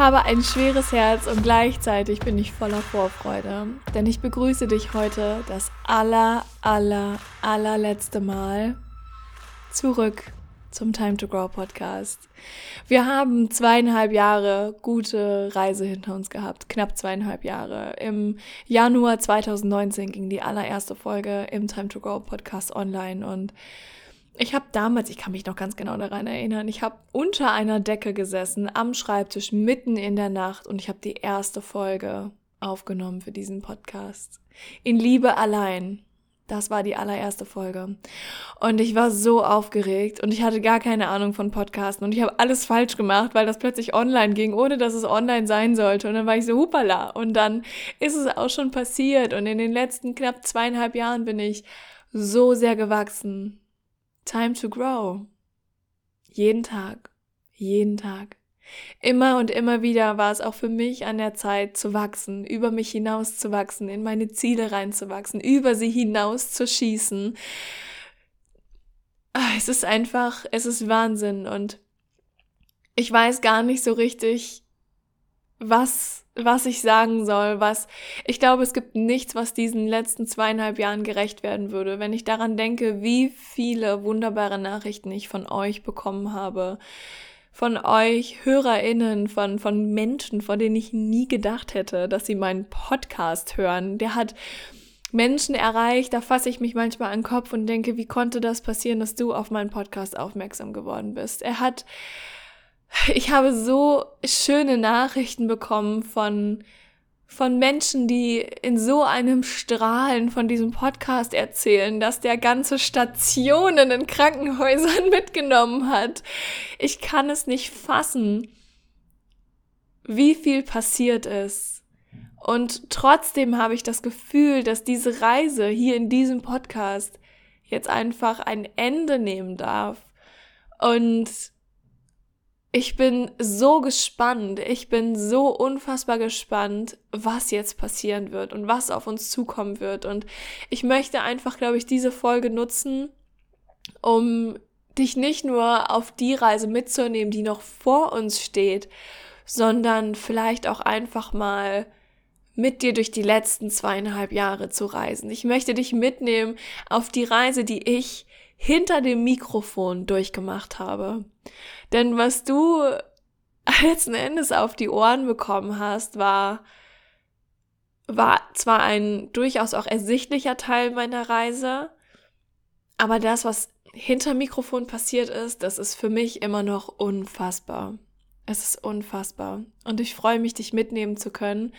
Ich habe ein schweres Herz und gleichzeitig bin ich voller Vorfreude, denn ich begrüße dich heute das aller, aller, allerletzte Mal zurück zum Time to Grow Podcast. Wir haben zweieinhalb Jahre gute Reise hinter uns gehabt, knapp zweieinhalb Jahre. Im Januar 2019 ging die allererste Folge im Time to Grow Podcast online und ich habe damals, ich kann mich noch ganz genau daran erinnern, ich habe unter einer Decke gesessen, am Schreibtisch, mitten in der Nacht und ich habe die erste Folge aufgenommen für diesen Podcast. In Liebe allein. Das war die allererste Folge. Und ich war so aufgeregt und ich hatte gar keine Ahnung von Podcasten und ich habe alles falsch gemacht, weil das plötzlich online ging, ohne dass es online sein sollte. Und dann war ich so, hupala. Und dann ist es auch schon passiert. Und in den letzten knapp zweieinhalb Jahren bin ich so sehr gewachsen. Time to grow. Jeden Tag, jeden Tag. Immer und immer wieder war es auch für mich an der Zeit zu wachsen, über mich hinaus zu wachsen, in meine Ziele reinzuwachsen, über sie hinaus zu schießen. Ah, es ist einfach, es ist Wahnsinn und ich weiß gar nicht so richtig, was was ich sagen soll, was ich glaube, es gibt nichts, was diesen letzten zweieinhalb Jahren gerecht werden würde. Wenn ich daran denke, wie viele wunderbare Nachrichten ich von euch bekommen habe, von euch HörerInnen, von, von Menschen, von denen ich nie gedacht hätte, dass sie meinen Podcast hören. Der hat Menschen erreicht, da fasse ich mich manchmal an den Kopf und denke, wie konnte das passieren, dass du auf meinen Podcast aufmerksam geworden bist? Er hat ich habe so schöne Nachrichten bekommen von von Menschen, die in so einem Strahlen von diesem Podcast erzählen, dass der ganze Stationen in Krankenhäusern mitgenommen hat. Ich kann es nicht fassen, wie viel passiert ist. Und trotzdem habe ich das Gefühl, dass diese Reise hier in diesem Podcast jetzt einfach ein Ende nehmen darf. Und ich bin so gespannt, ich bin so unfassbar gespannt, was jetzt passieren wird und was auf uns zukommen wird. Und ich möchte einfach, glaube ich, diese Folge nutzen, um dich nicht nur auf die Reise mitzunehmen, die noch vor uns steht, sondern vielleicht auch einfach mal mit dir durch die letzten zweieinhalb Jahre zu reisen. Ich möchte dich mitnehmen auf die Reise, die ich hinter dem Mikrofon durchgemacht habe. Denn was du letzten Endes auf die Ohren bekommen hast, war, war zwar ein durchaus auch ersichtlicher Teil meiner Reise, aber das, was hinter Mikrofon passiert ist, das ist für mich immer noch unfassbar. Es ist unfassbar. Und ich freue mich, dich mitnehmen zu können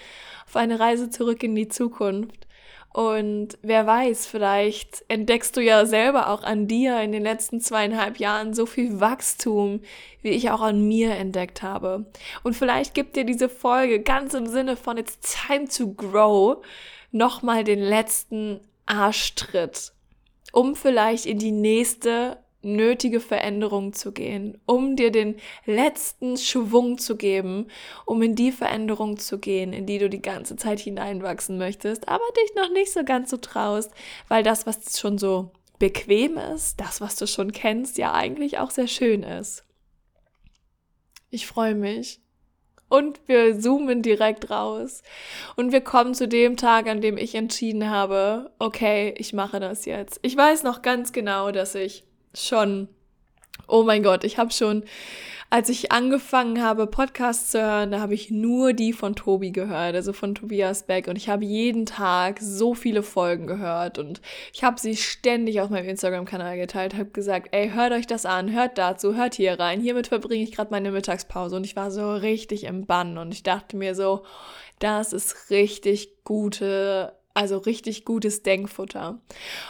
auf eine Reise zurück in die Zukunft. Und wer weiß, vielleicht entdeckst du ja selber auch an dir in den letzten zweieinhalb Jahren so viel Wachstum, wie ich auch an mir entdeckt habe. Und vielleicht gibt dir diese Folge ganz im Sinne von It's time to grow nochmal den letzten Arschtritt, um vielleicht in die nächste nötige Veränderung zu gehen, um dir den letzten Schwung zu geben, um in die Veränderung zu gehen, in die du die ganze Zeit hineinwachsen möchtest, aber dich noch nicht so ganz so traust, weil das, was schon so bequem ist, das, was du schon kennst, ja eigentlich auch sehr schön ist. Ich freue mich. Und wir zoomen direkt raus. Und wir kommen zu dem Tag, an dem ich entschieden habe, okay, ich mache das jetzt. Ich weiß noch ganz genau, dass ich schon, oh mein Gott, ich habe schon, als ich angefangen habe, Podcasts zu hören, da habe ich nur die von Tobi gehört, also von Tobias Beck. Und ich habe jeden Tag so viele Folgen gehört und ich habe sie ständig auf meinem Instagram-Kanal geteilt, habe gesagt, ey, hört euch das an, hört dazu, hört hier rein. Hiermit verbringe ich gerade meine Mittagspause und ich war so richtig im Bann und ich dachte mir so, das ist richtig gute also richtig gutes Denkfutter.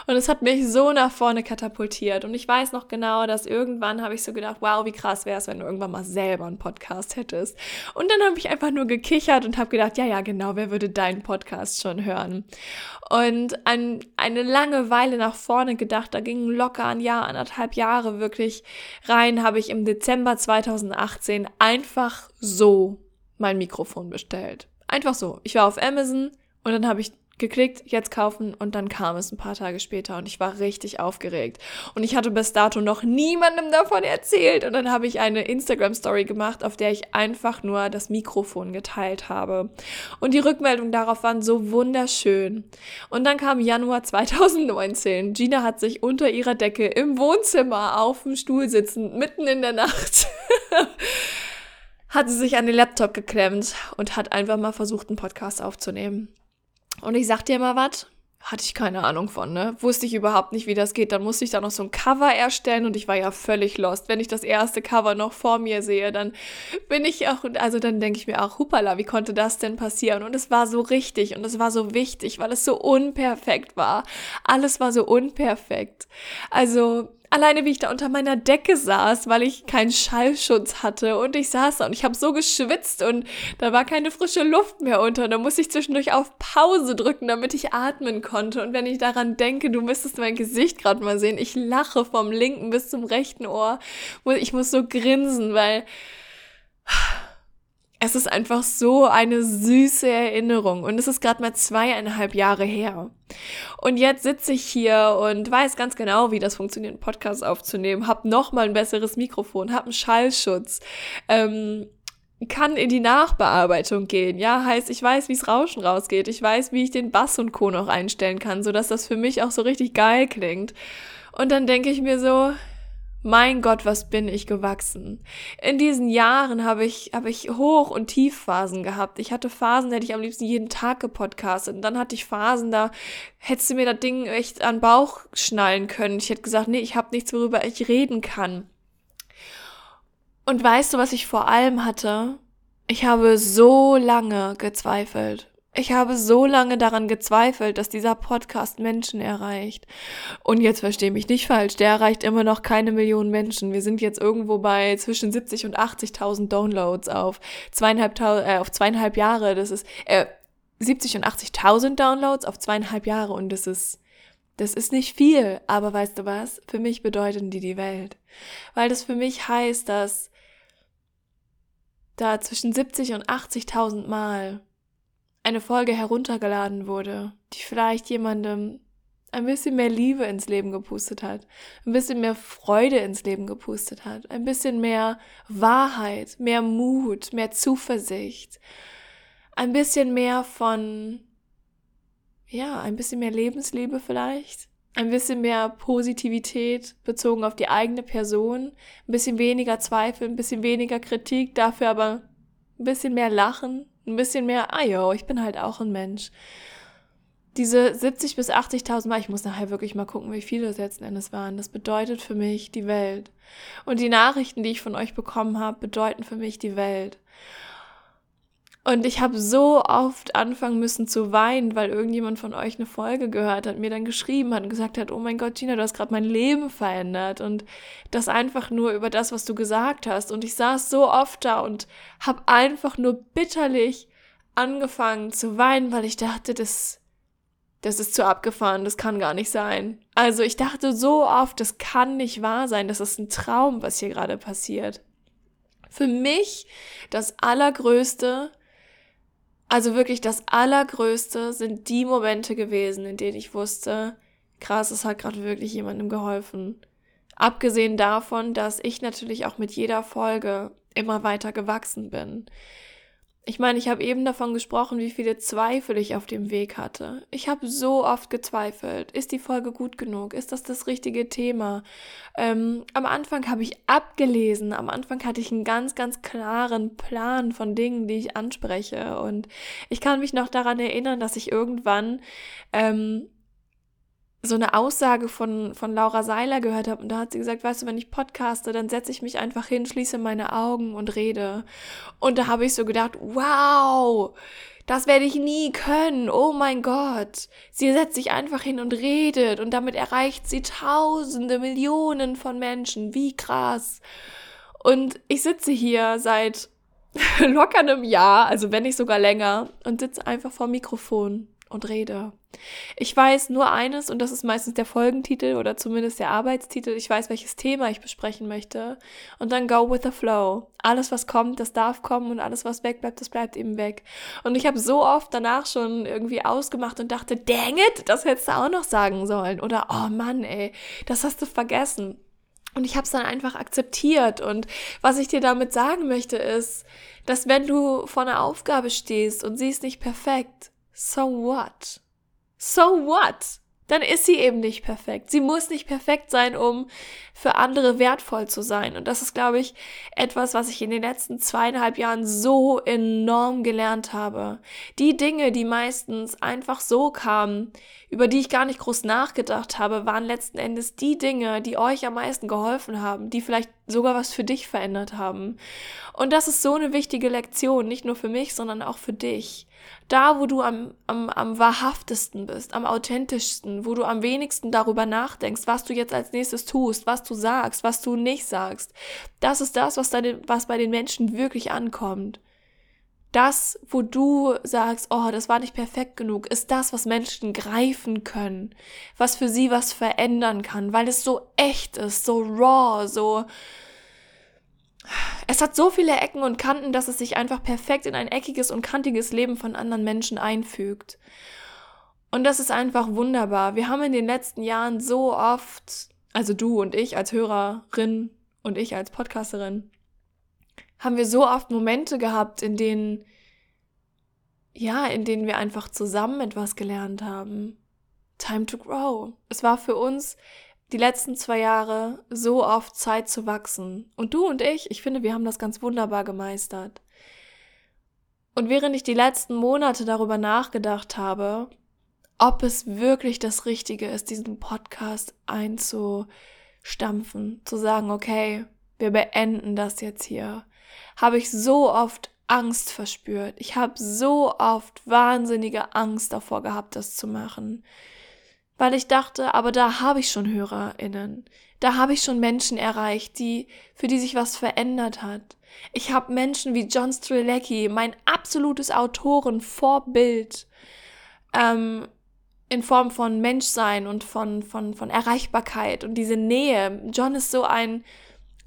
Und es hat mich so nach vorne katapultiert. Und ich weiß noch genau, dass irgendwann habe ich so gedacht, wow, wie krass wäre es, wenn du irgendwann mal selber einen Podcast hättest. Und dann habe ich einfach nur gekichert und habe gedacht, ja, ja, genau, wer würde deinen Podcast schon hören? Und ein, eine lange Weile nach vorne gedacht, da ging locker ein Jahr, anderthalb Jahre wirklich rein, habe ich im Dezember 2018 einfach so mein Mikrofon bestellt. Einfach so. Ich war auf Amazon und dann habe ich geklickt, jetzt kaufen und dann kam es ein paar Tage später und ich war richtig aufgeregt. Und ich hatte bis dato noch niemandem davon erzählt und dann habe ich eine Instagram Story gemacht, auf der ich einfach nur das Mikrofon geteilt habe. Und die Rückmeldungen darauf waren so wunderschön. Und dann kam Januar 2019. Gina hat sich unter ihrer Decke im Wohnzimmer auf dem Stuhl sitzend, mitten in der Nacht. hat sie sich an den Laptop geklemmt und hat einfach mal versucht, einen Podcast aufzunehmen. Und ich sag dir mal was, hatte ich keine Ahnung von, ne? Wusste ich überhaupt nicht, wie das geht. Dann musste ich da noch so ein Cover erstellen und ich war ja völlig lost. Wenn ich das erste Cover noch vor mir sehe, dann bin ich auch, also dann denke ich mir auch, hupala, wie konnte das denn passieren? Und es war so richtig und es war so wichtig, weil es so unperfekt war. Alles war so unperfekt. Also, alleine wie ich da unter meiner Decke saß, weil ich keinen Schallschutz hatte und ich saß da und ich habe so geschwitzt und da war keine frische Luft mehr unter. Und da musste ich zwischendurch auf Pause drücken, damit ich atmen konnte. Und wenn ich daran denke, du müsstest mein Gesicht gerade mal sehen, ich lache vom linken bis zum rechten Ohr. Ich muss so grinsen, weil es ist einfach so eine süße Erinnerung und es ist gerade mal zweieinhalb Jahre her. Und jetzt sitze ich hier und weiß ganz genau, wie das funktioniert, einen Podcast aufzunehmen, hab noch mal ein besseres Mikrofon, hab einen Schallschutz, ähm, kann in die Nachbearbeitung gehen. Ja, heißt, ich weiß, wie's Rauschen rausgeht, ich weiß, wie ich den Bass und Co. noch einstellen kann, sodass das für mich auch so richtig geil klingt. Und dann denke ich mir so, mein Gott, was bin ich gewachsen. In diesen Jahren habe ich, habe ich Hoch- und Tiefphasen gehabt. Ich hatte Phasen, da hätte ich am liebsten jeden Tag gepodcastet. Und dann hatte ich Phasen, da hättest du mir das Ding echt an den Bauch schnallen können. Ich hätte gesagt, nee, ich habe nichts, worüber ich reden kann. Und weißt du, was ich vor allem hatte? Ich habe so lange gezweifelt. Ich habe so lange daran gezweifelt, dass dieser Podcast Menschen erreicht. Und jetzt verstehe mich nicht falsch, der erreicht immer noch keine Millionen Menschen. Wir sind jetzt irgendwo bei zwischen 70 und 80.000 Downloads auf zweieinhalb, äh, auf zweieinhalb Jahre. Das ist äh, 70 und 80.000 Downloads auf zweieinhalb Jahre und das ist das ist nicht viel, aber weißt du was? Für mich bedeuten die die Welt. Weil das für mich heißt, dass da zwischen 70 und 80.000 Mal eine Folge heruntergeladen wurde, die vielleicht jemandem ein bisschen mehr Liebe ins Leben gepustet hat, ein bisschen mehr Freude ins Leben gepustet hat, ein bisschen mehr Wahrheit, mehr Mut, mehr Zuversicht, ein bisschen mehr von, ja, ein bisschen mehr Lebensliebe vielleicht, ein bisschen mehr Positivität bezogen auf die eigene Person, ein bisschen weniger Zweifel, ein bisschen weniger Kritik, dafür aber ein bisschen mehr Lachen, ein bisschen mehr, ah jo, ich bin halt auch ein Mensch. Diese 70 bis 80.000 Mal, ich muss nachher wirklich mal gucken, wie viele das letzten Endes waren. Das bedeutet für mich die Welt. Und die Nachrichten, die ich von euch bekommen habe, bedeuten für mich die Welt. Und ich habe so oft anfangen müssen zu weinen, weil irgendjemand von euch eine Folge gehört hat, mir dann geschrieben hat und gesagt hat, oh mein Gott, Gina, du hast gerade mein Leben verändert. Und das einfach nur über das, was du gesagt hast. Und ich saß so oft da und habe einfach nur bitterlich angefangen zu weinen, weil ich dachte, das, das ist zu abgefahren, das kann gar nicht sein. Also ich dachte so oft, das kann nicht wahr sein, das ist ein Traum, was hier gerade passiert. Für mich das Allergrößte, also wirklich das Allergrößte sind die Momente gewesen, in denen ich wusste, krass, es hat gerade wirklich jemandem geholfen. Abgesehen davon, dass ich natürlich auch mit jeder Folge immer weiter gewachsen bin. Ich meine, ich habe eben davon gesprochen, wie viele Zweifel ich auf dem Weg hatte. Ich habe so oft gezweifelt. Ist die Folge gut genug? Ist das das richtige Thema? Ähm, am Anfang habe ich abgelesen. Am Anfang hatte ich einen ganz, ganz klaren Plan von Dingen, die ich anspreche. Und ich kann mich noch daran erinnern, dass ich irgendwann ähm, so eine Aussage von, von Laura Seiler gehört habe und da hat sie gesagt, weißt du, wenn ich podcaste, dann setze ich mich einfach hin, schließe meine Augen und rede. Und da habe ich so gedacht, wow, Das werde ich nie können. Oh mein Gott. Sie setzt sich einfach hin und redet und damit erreicht sie tausende, Millionen von Menschen. Wie krass. Und ich sitze hier seit locker einem Jahr, also wenn nicht sogar länger, und sitze einfach vor Mikrofon und rede. Ich weiß nur eines, und das ist meistens der Folgentitel oder zumindest der Arbeitstitel. Ich weiß, welches Thema ich besprechen möchte. Und dann go with the flow. Alles, was kommt, das darf kommen und alles, was wegbleibt, das bleibt eben weg. Und ich habe so oft danach schon irgendwie ausgemacht und dachte, dang it, das hättest du auch noch sagen sollen. Oder, oh Mann, ey, das hast du vergessen. Und ich habe es dann einfach akzeptiert. Und was ich dir damit sagen möchte, ist, dass wenn du vor einer Aufgabe stehst und sie ist nicht perfekt, so what? So what? Dann ist sie eben nicht perfekt. Sie muss nicht perfekt sein, um für andere wertvoll zu sein. Und das ist, glaube ich, etwas, was ich in den letzten zweieinhalb Jahren so enorm gelernt habe. Die Dinge, die meistens einfach so kamen, über die ich gar nicht groß nachgedacht habe, waren letzten Endes die Dinge, die euch am meisten geholfen haben, die vielleicht sogar was für dich verändert haben. Und das ist so eine wichtige Lektion, nicht nur für mich, sondern auch für dich. Da, wo du am, am, am wahrhaftesten bist, am authentischsten, wo du am wenigsten darüber nachdenkst, was du jetzt als nächstes tust, was du sagst, was du nicht sagst. Das ist das, was, deine, was bei den Menschen wirklich ankommt. Das, wo du sagst, oh, das war nicht perfekt genug, ist das, was Menschen greifen können, was für sie was verändern kann, weil es so echt ist, so raw, so, es hat so viele Ecken und Kanten, dass es sich einfach perfekt in ein eckiges und kantiges Leben von anderen Menschen einfügt. Und das ist einfach wunderbar. Wir haben in den letzten Jahren so oft, also du und ich als Hörerin und ich als Podcasterin, haben wir so oft Momente gehabt, in denen, ja, in denen wir einfach zusammen etwas gelernt haben. Time to grow. Es war für uns die letzten zwei Jahre so oft Zeit zu wachsen. Und du und ich, ich finde, wir haben das ganz wunderbar gemeistert. Und während ich die letzten Monate darüber nachgedacht habe, ob es wirklich das Richtige ist, diesen Podcast einzustampfen, zu sagen, okay, wir beenden das jetzt hier, habe ich so oft Angst verspürt. Ich habe so oft wahnsinnige Angst davor gehabt, das zu machen weil ich dachte, aber da habe ich schon HörerInnen. Da habe ich schon Menschen erreicht, die, für die sich was verändert hat. Ich habe Menschen wie John Strilecki, mein absolutes Autorenvorbild, ähm, in Form von Menschsein und von, von, von Erreichbarkeit und diese Nähe. John ist so ein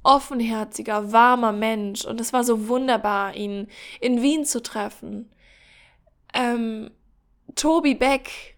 offenherziger, warmer Mensch und es war so wunderbar, ihn in Wien zu treffen. Ähm, Tobi Beck,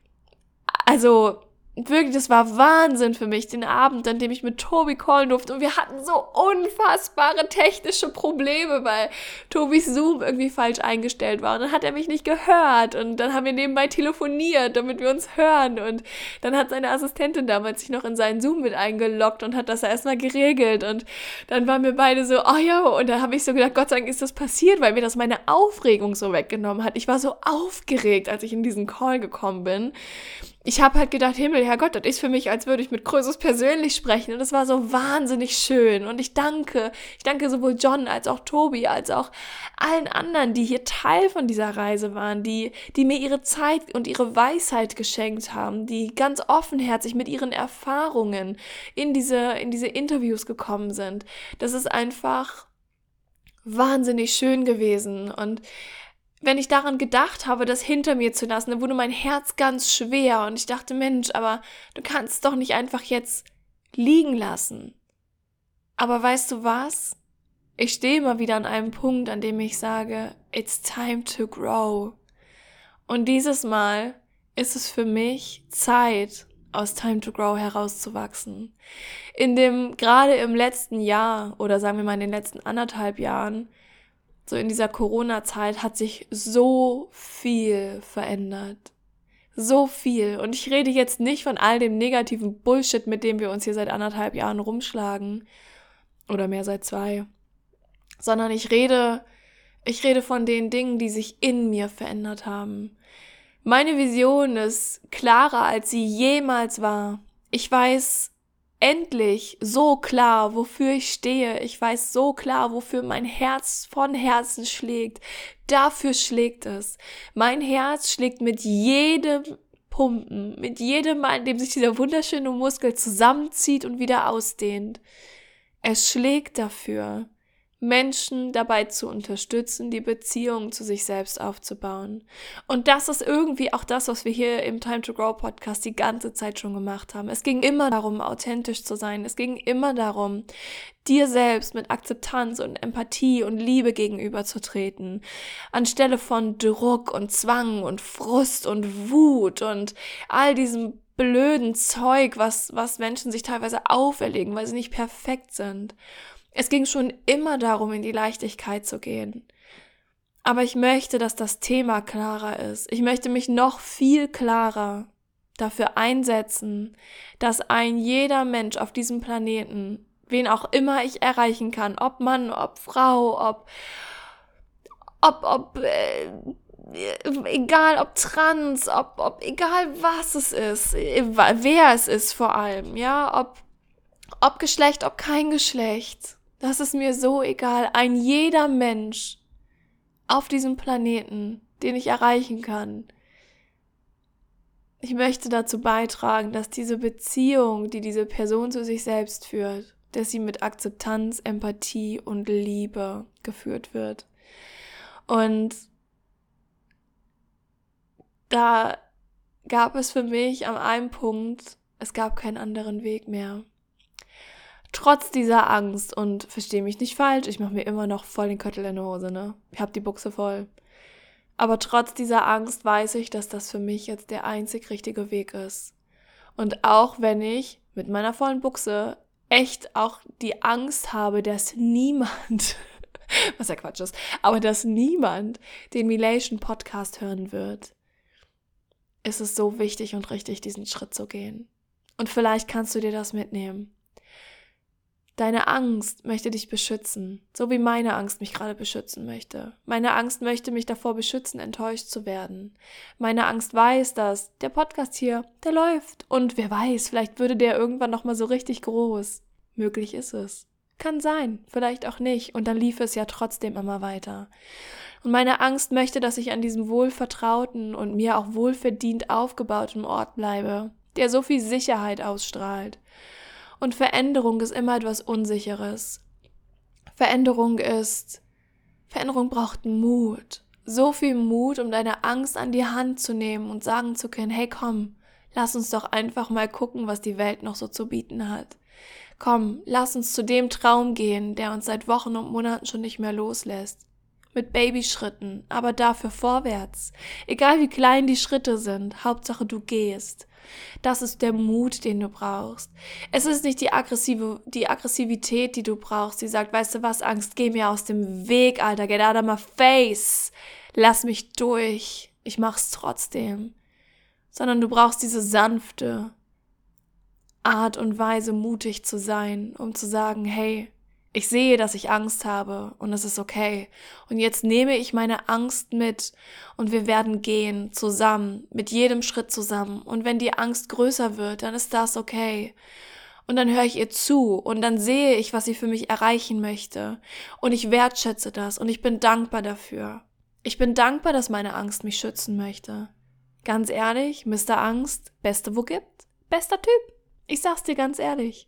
also wirklich, das war Wahnsinn für mich, den Abend, an dem ich mit Tobi callen durfte. Und wir hatten so unfassbare technische Probleme, weil Tobis Zoom irgendwie falsch eingestellt war. Und dann hat er mich nicht gehört. Und dann haben wir nebenbei telefoniert, damit wir uns hören. Und dann hat seine Assistentin damals sich noch in seinen Zoom mit eingeloggt und hat das erstmal geregelt. Und dann waren wir beide so, oh ja, und da habe ich so gedacht, Gott sei Dank ist das passiert, weil mir das meine Aufregung so weggenommen hat. Ich war so aufgeregt, als ich in diesen Call gekommen bin ich habe halt gedacht, Himmel, Herrgott, das ist für mich, als würde ich mit Krösus persönlich sprechen. Und es war so wahnsinnig schön. Und ich danke, ich danke sowohl John als auch Tobi, als auch allen anderen, die hier Teil von dieser Reise waren, die, die mir ihre Zeit und ihre Weisheit geschenkt haben, die ganz offenherzig mit ihren Erfahrungen in diese, in diese Interviews gekommen sind. Das ist einfach wahnsinnig schön gewesen. Und wenn ich daran gedacht habe, das hinter mir zu lassen, dann wurde mein Herz ganz schwer und ich dachte, Mensch, aber du kannst es doch nicht einfach jetzt liegen lassen. Aber weißt du was? Ich stehe immer wieder an einem Punkt, an dem ich sage, it's time to grow. Und dieses Mal ist es für mich Zeit, aus Time to Grow herauszuwachsen. In dem, gerade im letzten Jahr oder sagen wir mal in den letzten anderthalb Jahren, so in dieser Corona-Zeit hat sich so viel verändert. So viel. Und ich rede jetzt nicht von all dem negativen Bullshit, mit dem wir uns hier seit anderthalb Jahren rumschlagen. Oder mehr seit zwei. Sondern ich rede, ich rede von den Dingen, die sich in mir verändert haben. Meine Vision ist klarer, als sie jemals war. Ich weiß endlich so klar, wofür ich stehe. Ich weiß so klar, wofür mein Herz von Herzen schlägt. Dafür schlägt es. Mein Herz schlägt mit jedem Pumpen, mit jedem Mal, in dem sich dieser wunderschöne Muskel zusammenzieht und wieder ausdehnt. Es schlägt dafür. Menschen dabei zu unterstützen, die Beziehung zu sich selbst aufzubauen. Und das ist irgendwie auch das, was wir hier im Time to Grow Podcast die ganze Zeit schon gemacht haben. Es ging immer darum, authentisch zu sein. Es ging immer darum, dir selbst mit Akzeptanz und Empathie und Liebe gegenüberzutreten. Anstelle von Druck und Zwang und Frust und Wut und all diesem blöden Zeug, was, was Menschen sich teilweise auferlegen, weil sie nicht perfekt sind. Es ging schon immer darum, in die Leichtigkeit zu gehen. Aber ich möchte, dass das Thema klarer ist. Ich möchte mich noch viel klarer dafür einsetzen, dass ein jeder Mensch auf diesem Planeten, wen auch immer ich erreichen kann, ob Mann, ob Frau, ob, ob, ob, äh, egal ob trans, ob, ob, egal was es ist, wer es ist vor allem, ja, ob, ob Geschlecht, ob kein Geschlecht das ist mir so egal. Ein jeder Mensch auf diesem Planeten, den ich erreichen kann. Ich möchte dazu beitragen, dass diese Beziehung, die diese Person zu sich selbst führt, dass sie mit Akzeptanz, Empathie und Liebe geführt wird. Und da gab es für mich an einem Punkt, es gab keinen anderen Weg mehr trotz dieser Angst und verstehe mich nicht falsch, ich mache mir immer noch voll den Köttel in der Hose, ne? Ich habe die Buchse voll. Aber trotz dieser Angst weiß ich, dass das für mich jetzt der einzig richtige Weg ist. Und auch wenn ich mit meiner vollen Buchse echt auch die Angst habe, dass niemand, was ja Quatsch ist, aber dass niemand den Milation Podcast hören wird, ist es so wichtig und richtig, diesen Schritt zu gehen. Und vielleicht kannst du dir das mitnehmen. Deine Angst möchte dich beschützen, so wie meine Angst mich gerade beschützen möchte. Meine Angst möchte mich davor beschützen, enttäuscht zu werden. Meine Angst weiß, dass der Podcast hier, der läuft und wer weiß, vielleicht würde der irgendwann noch mal so richtig groß. Möglich ist es. Kann sein, vielleicht auch nicht und dann lief es ja trotzdem immer weiter. Und meine Angst möchte, dass ich an diesem wohlvertrauten und mir auch wohlverdient aufgebauten Ort bleibe, der so viel Sicherheit ausstrahlt und Veränderung ist immer etwas Unsicheres. Veränderung ist, Veränderung braucht Mut. So viel Mut, um deine Angst an die Hand zu nehmen und sagen zu können, hey komm, lass uns doch einfach mal gucken, was die Welt noch so zu bieten hat. Komm, lass uns zu dem Traum gehen, der uns seit Wochen und Monaten schon nicht mehr loslässt. Mit Babyschritten, aber dafür vorwärts. Egal wie klein die Schritte sind, Hauptsache du gehst. Das ist der Mut, den du brauchst. Es ist nicht die aggressive, die Aggressivität, die du brauchst, die sagt, weißt du was, Angst, geh mir aus dem Weg, Alter, get out of my face. Lass mich durch. Ich mach's trotzdem. Sondern du brauchst diese sanfte Art und Weise, mutig zu sein, um zu sagen, hey, ich sehe, dass ich Angst habe und es ist okay. Und jetzt nehme ich meine Angst mit und wir werden gehen zusammen, mit jedem Schritt zusammen. Und wenn die Angst größer wird, dann ist das okay. Und dann höre ich ihr zu und dann sehe ich, was sie für mich erreichen möchte. Und ich wertschätze das und ich bin dankbar dafür. Ich bin dankbar, dass meine Angst mich schützen möchte. Ganz ehrlich, Mr. Angst, beste wo gibt, bester Typ. Ich sag's dir ganz ehrlich.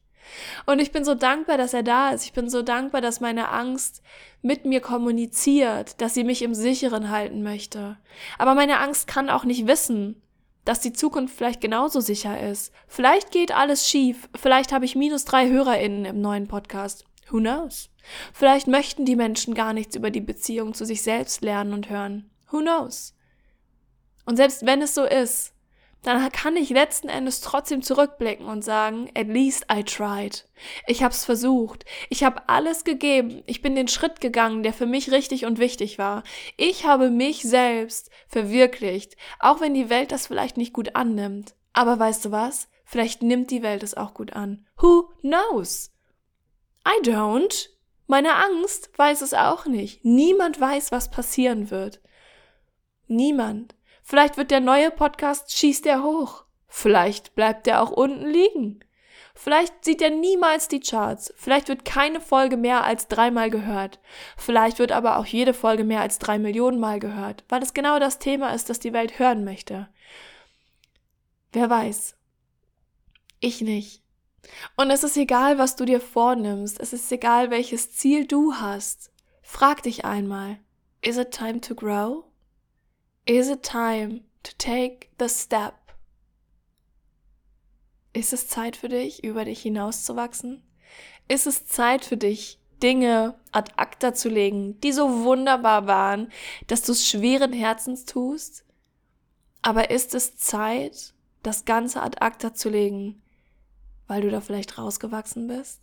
Und ich bin so dankbar, dass er da ist. Ich bin so dankbar, dass meine Angst mit mir kommuniziert, dass sie mich im Sicheren halten möchte. Aber meine Angst kann auch nicht wissen, dass die Zukunft vielleicht genauso sicher ist. Vielleicht geht alles schief. Vielleicht habe ich minus drei HörerInnen im neuen Podcast. Who knows? Vielleicht möchten die Menschen gar nichts über die Beziehung zu sich selbst lernen und hören. Who knows? Und selbst wenn es so ist, dann kann ich letzten Endes trotzdem zurückblicken und sagen, at least I tried. Ich hab's versucht. Ich habe alles gegeben. Ich bin den Schritt gegangen, der für mich richtig und wichtig war. Ich habe mich selbst verwirklicht, auch wenn die Welt das vielleicht nicht gut annimmt. Aber weißt du was? Vielleicht nimmt die Welt es auch gut an. Who knows? I don't. Meine Angst weiß es auch nicht. Niemand weiß, was passieren wird. Niemand. Vielleicht wird der neue Podcast, schießt er hoch. Vielleicht bleibt er auch unten liegen. Vielleicht sieht er niemals die Charts. Vielleicht wird keine Folge mehr als dreimal gehört. Vielleicht wird aber auch jede Folge mehr als drei Millionen Mal gehört, weil es genau das Thema ist, das die Welt hören möchte. Wer weiß. Ich nicht. Und es ist egal, was du dir vornimmst. Es ist egal, welches Ziel du hast. Frag dich einmal. Is it time to grow? Is it time to take the step? Ist es Zeit für dich, über dich hinauszuwachsen? Ist es Zeit für dich, Dinge ad acta zu legen, die so wunderbar waren, dass du es schweren Herzens tust? Aber ist es Zeit, das Ganze ad acta zu legen, weil du da vielleicht rausgewachsen bist?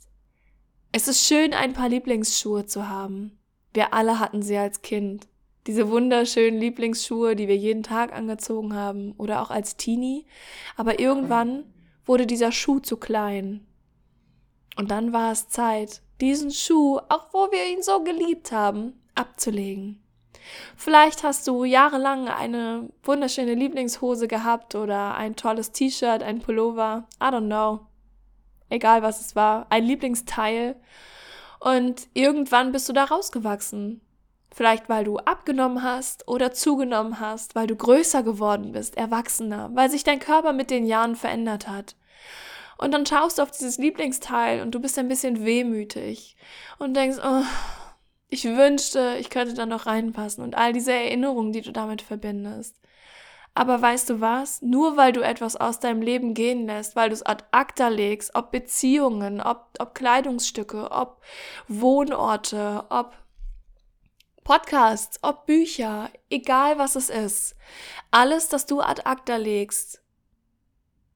Es ist schön, ein paar Lieblingsschuhe zu haben. Wir alle hatten sie als Kind. Diese wunderschönen Lieblingsschuhe, die wir jeden Tag angezogen haben oder auch als Teenie. Aber irgendwann wurde dieser Schuh zu klein. Und dann war es Zeit, diesen Schuh, auch wo wir ihn so geliebt haben, abzulegen. Vielleicht hast du jahrelang eine wunderschöne Lieblingshose gehabt oder ein tolles T-Shirt, ein Pullover, I don't know. Egal was es war, ein Lieblingsteil. Und irgendwann bist du da rausgewachsen. Vielleicht weil du abgenommen hast oder zugenommen hast, weil du größer geworden bist, erwachsener, weil sich dein Körper mit den Jahren verändert hat. Und dann schaust du auf dieses Lieblingsteil und du bist ein bisschen wehmütig und denkst, oh, ich wünschte, ich könnte da noch reinpassen und all diese Erinnerungen, die du damit verbindest. Aber weißt du was? Nur weil du etwas aus deinem Leben gehen lässt, weil du es ad acta legst, ob Beziehungen, ob, ob Kleidungsstücke, ob Wohnorte, ob Podcasts, ob Bücher, egal was es ist, alles, das du ad acta legst,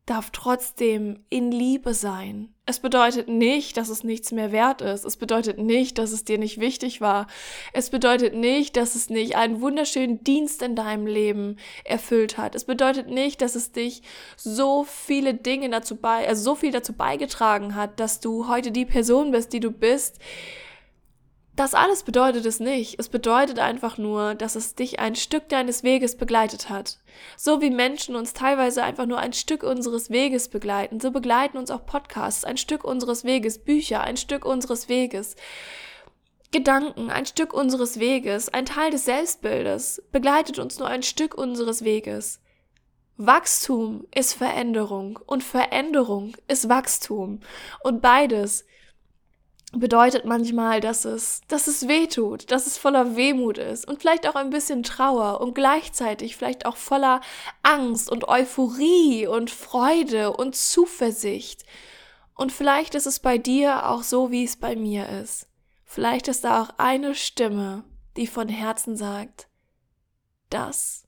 darf trotzdem in Liebe sein. Es bedeutet nicht, dass es nichts mehr wert ist. Es bedeutet nicht, dass es dir nicht wichtig war. Es bedeutet nicht, dass es nicht einen wunderschönen Dienst in deinem Leben erfüllt hat. Es bedeutet nicht, dass es dich so viele Dinge dazu bei, also so viel dazu beigetragen hat, dass du heute die Person bist, die du bist, das alles bedeutet es nicht. Es bedeutet einfach nur, dass es dich ein Stück deines Weges begleitet hat. So wie Menschen uns teilweise einfach nur ein Stück unseres Weges begleiten, so begleiten uns auch Podcasts ein Stück unseres Weges, Bücher ein Stück unseres Weges. Gedanken, ein Stück unseres Weges, ein Teil des Selbstbildes, begleitet uns nur ein Stück unseres Weges. Wachstum ist Veränderung und Veränderung ist Wachstum. Und beides bedeutet manchmal, dass es, dass es weh tut, dass es voller Wehmut ist und vielleicht auch ein bisschen Trauer und gleichzeitig vielleicht auch voller Angst und Euphorie und Freude und Zuversicht. Und vielleicht ist es bei dir auch so, wie es bei mir ist. Vielleicht ist da auch eine Stimme, die von Herzen sagt, das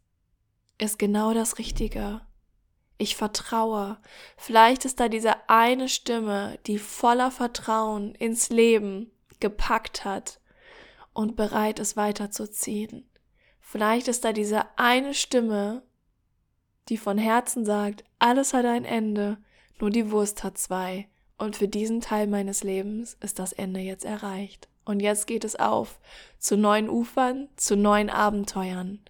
ist genau das Richtige ich vertraue. Vielleicht ist da diese eine Stimme, die voller Vertrauen ins Leben gepackt hat und bereit ist weiterzuziehen. Vielleicht ist da diese eine Stimme, die von Herzen sagt, alles hat ein Ende, nur die Wurst hat zwei. Und für diesen Teil meines Lebens ist das Ende jetzt erreicht. Und jetzt geht es auf zu neuen Ufern, zu neuen Abenteuern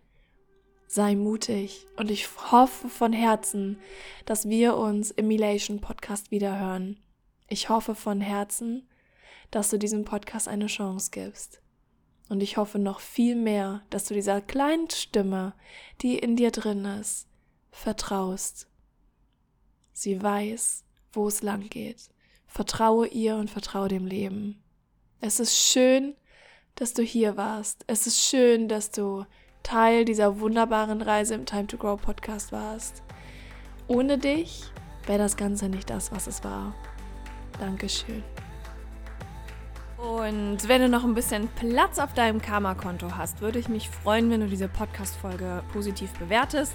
sei mutig und ich hoffe von Herzen, dass wir uns im Milation Podcast wieder hören. Ich hoffe von Herzen, dass du diesem Podcast eine Chance gibst. Und ich hoffe noch viel mehr, dass du dieser kleinen Stimme, die in dir drin ist, vertraust. Sie weiß, wo es lang geht. Vertraue ihr und vertraue dem Leben. Es ist schön, dass du hier warst. Es ist schön, dass du Teil dieser wunderbaren Reise im Time to Grow Podcast warst. Ohne dich wäre das Ganze nicht das, was es war. Dankeschön. Und wenn du noch ein bisschen Platz auf deinem Karma-Konto hast, würde ich mich freuen, wenn du diese Podcast-Folge positiv bewertest.